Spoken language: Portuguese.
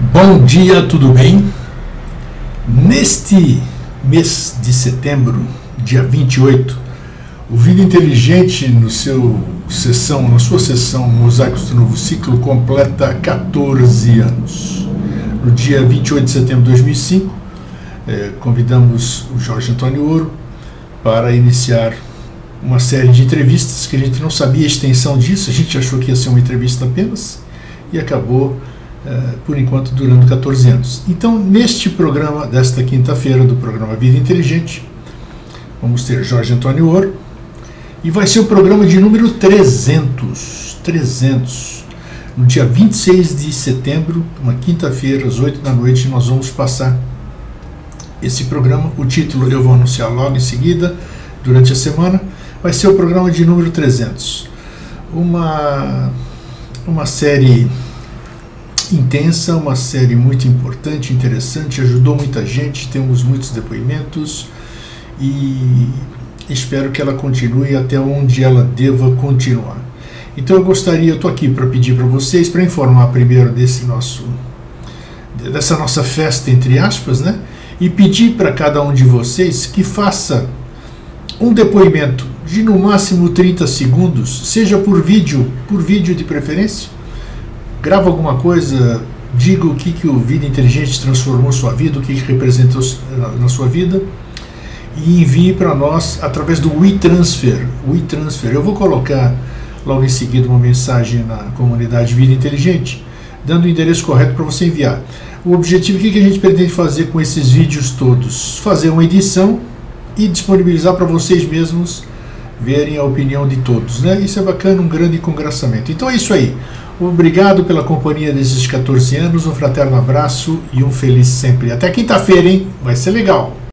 Bom dia, tudo bem? Neste mês de setembro, dia 28, o Vida Inteligente, no seu sessão, na sua sessão Mosaicos do Novo Ciclo, completa 14 anos. No dia 28 de setembro de 2005, eh, convidamos o Jorge Antônio Ouro para iniciar uma série de entrevistas que a gente não sabia a extensão disso, a gente achou que ia ser uma entrevista apenas e acabou por enquanto durando 14 anos. Então, neste programa desta quinta-feira, do programa Vida Inteligente, vamos ter Jorge Antônio Ouro, e vai ser o programa de número 300. 300. No dia 26 de setembro, uma quinta-feira, às 8 da noite, nós vamos passar esse programa. O título eu vou anunciar logo em seguida, durante a semana. Vai ser o programa de número 300. Uma, uma série intensa, uma série muito importante, interessante, ajudou muita gente, temos muitos depoimentos e espero que ela continue até onde ela deva continuar. Então eu gostaria, estou aqui para pedir para vocês, para informar primeiro desse nosso, dessa nossa festa entre aspas, né? E pedir para cada um de vocês que faça um depoimento de no máximo 30 segundos, seja por vídeo, por vídeo de preferência, grava alguma coisa, diga o que, que o Vida Inteligente transformou sua vida, o que, que representou na sua vida e envie para nós através do WeTransfer. WeTransfer. Eu vou colocar logo em seguida uma mensagem na comunidade Vida Inteligente, dando o endereço correto para você enviar. O objetivo, o que a gente pretende fazer com esses vídeos todos? Fazer uma edição e disponibilizar para vocês mesmos verem a opinião de todos. Né? Isso é bacana, um grande congraçamento. Então é isso aí. Obrigado pela companhia desses 14 anos, um fraterno abraço e um feliz sempre. Até quinta-feira, hein? Vai ser legal.